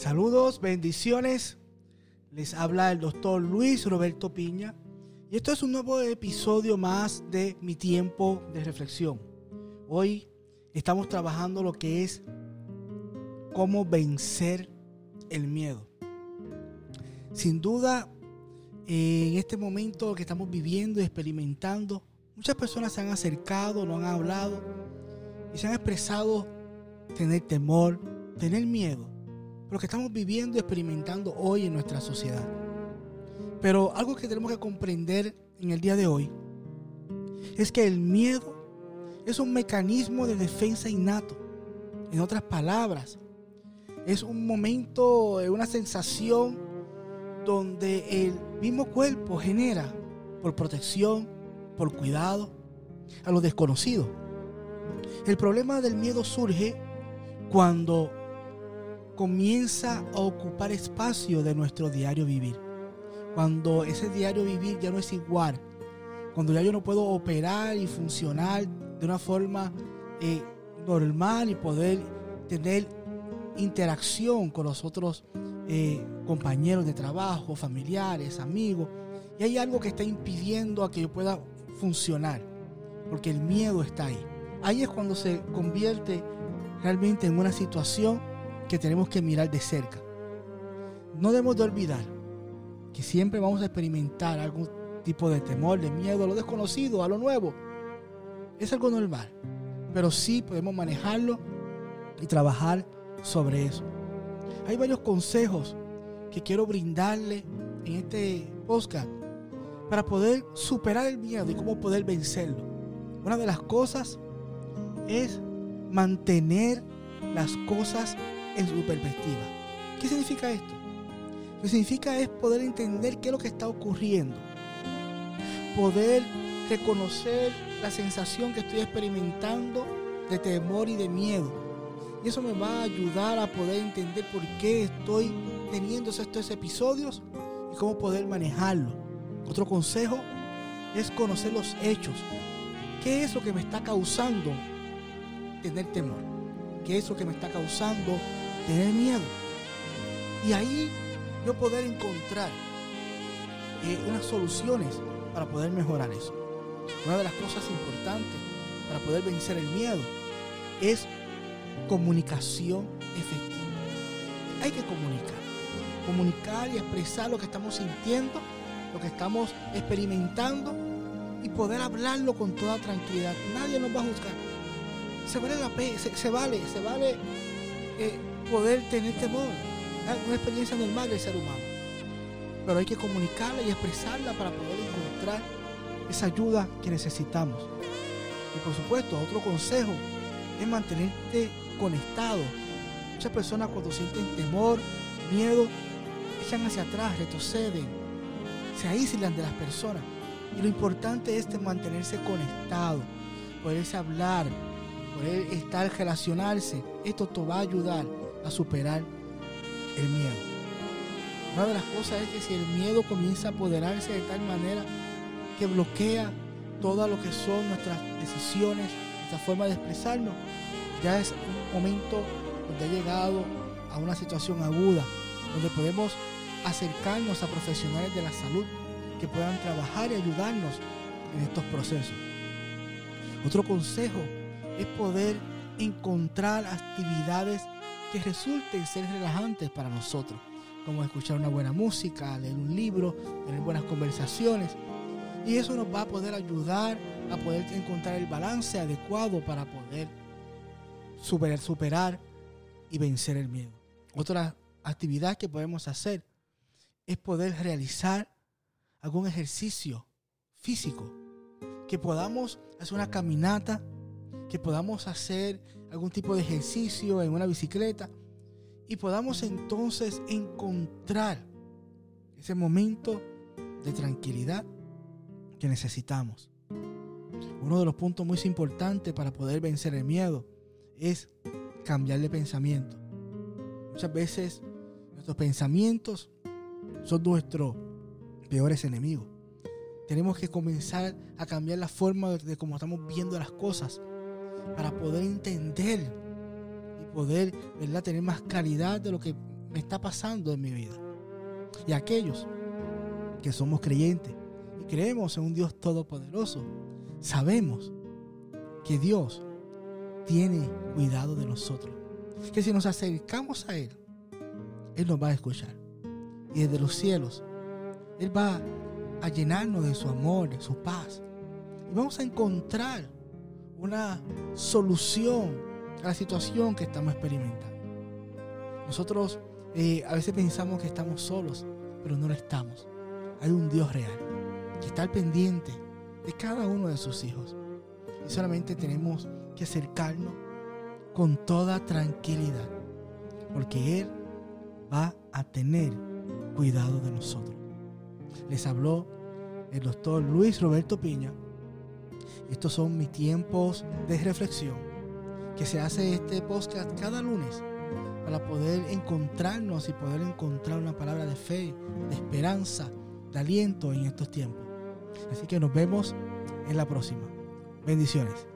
Saludos, bendiciones. Les habla el doctor Luis Roberto Piña. Y esto es un nuevo episodio más de mi tiempo de reflexión. Hoy estamos trabajando lo que es cómo vencer el miedo. Sin duda, en este momento que estamos viviendo y experimentando, muchas personas se han acercado, no han hablado y se han expresado tener temor, tener miedo lo que estamos viviendo y experimentando hoy en nuestra sociedad. Pero algo que tenemos que comprender en el día de hoy es que el miedo es un mecanismo de defensa innato. En otras palabras, es un momento, una sensación donde el mismo cuerpo genera por protección, por cuidado, a lo desconocido. El problema del miedo surge cuando comienza a ocupar espacio de nuestro diario vivir. Cuando ese diario vivir ya no es igual, cuando ya yo no puedo operar y funcionar de una forma eh, normal y poder tener interacción con los otros eh, compañeros de trabajo, familiares, amigos, y hay algo que está impidiendo a que yo pueda funcionar, porque el miedo está ahí. Ahí es cuando se convierte realmente en una situación que tenemos que mirar de cerca. No debemos de olvidar que siempre vamos a experimentar algún tipo de temor, de miedo a lo desconocido, a lo nuevo. Es algo normal, pero sí podemos manejarlo y trabajar sobre eso. Hay varios consejos que quiero brindarle en este podcast para poder superar el miedo y cómo poder vencerlo. Una de las cosas es mantener las cosas en su perspectiva. ¿Qué significa esto? Lo que significa es poder entender qué es lo que está ocurriendo. Poder reconocer la sensación que estoy experimentando de temor y de miedo. Y eso me va a ayudar a poder entender por qué estoy teniendo estos episodios y cómo poder manejarlo. Otro consejo es conocer los hechos. ¿Qué es lo que me está causando tener temor? ¿Qué es lo que me está causando tener miedo. Y ahí yo poder encontrar eh, unas soluciones para poder mejorar eso. Una de las cosas importantes para poder vencer el miedo es comunicación efectiva. Hay que comunicar. Comunicar y expresar lo que estamos sintiendo, lo que estamos experimentando y poder hablarlo con toda tranquilidad. Nadie nos va a juzgar. Se vale la se, se vale, se vale eh, poder tener temor. Es una experiencia normal del ser humano. Pero hay que comunicarla y expresarla para poder encontrar esa ayuda que necesitamos. Y por supuesto, otro consejo es mantenerte conectado. Muchas personas cuando sienten temor, miedo, echan hacia atrás, retroceden, se aíslan de las personas. Y lo importante es mantenerse conectado, poderse hablar, poder estar, relacionarse. Esto te va a ayudar a superar el miedo. Una de las cosas es que si el miedo comienza a apoderarse de tal manera que bloquea todo lo que son nuestras decisiones, nuestra forma de expresarnos, ya es un momento donde ha llegado a una situación aguda, donde podemos acercarnos a profesionales de la salud que puedan trabajar y ayudarnos en estos procesos. Otro consejo es poder encontrar actividades que resulten ser relajantes para nosotros, como escuchar una buena música, leer un libro, tener buenas conversaciones. Y eso nos va a poder ayudar a poder encontrar el balance adecuado para poder superar, superar y vencer el miedo. Otra actividad que podemos hacer es poder realizar algún ejercicio físico, que podamos hacer una caminata, que podamos hacer algún tipo de ejercicio en una bicicleta y podamos entonces encontrar ese momento de tranquilidad que necesitamos. Uno de los puntos muy importantes para poder vencer el miedo es cambiar de pensamiento. Muchas veces nuestros pensamientos son nuestros peores enemigos. Tenemos que comenzar a cambiar la forma de cómo estamos viendo las cosas para poder entender y poder ¿verdad? tener más claridad de lo que me está pasando en mi vida. Y aquellos que somos creyentes y creemos en un Dios todopoderoso, sabemos que Dios tiene cuidado de nosotros. Que si nos acercamos a Él, Él nos va a escuchar. Y desde los cielos, Él va a llenarnos de su amor, de su paz. Y vamos a encontrar una solución a la situación que estamos experimentando. Nosotros eh, a veces pensamos que estamos solos, pero no lo estamos. Hay un Dios real que está al pendiente de cada uno de sus hijos. Y solamente tenemos que acercarnos con toda tranquilidad, porque Él va a tener cuidado de nosotros. Les habló el doctor Luis Roberto Piña. Estos son mis tiempos de reflexión, que se hace este podcast cada lunes para poder encontrarnos y poder encontrar una palabra de fe, de esperanza, de aliento en estos tiempos. Así que nos vemos en la próxima. Bendiciones.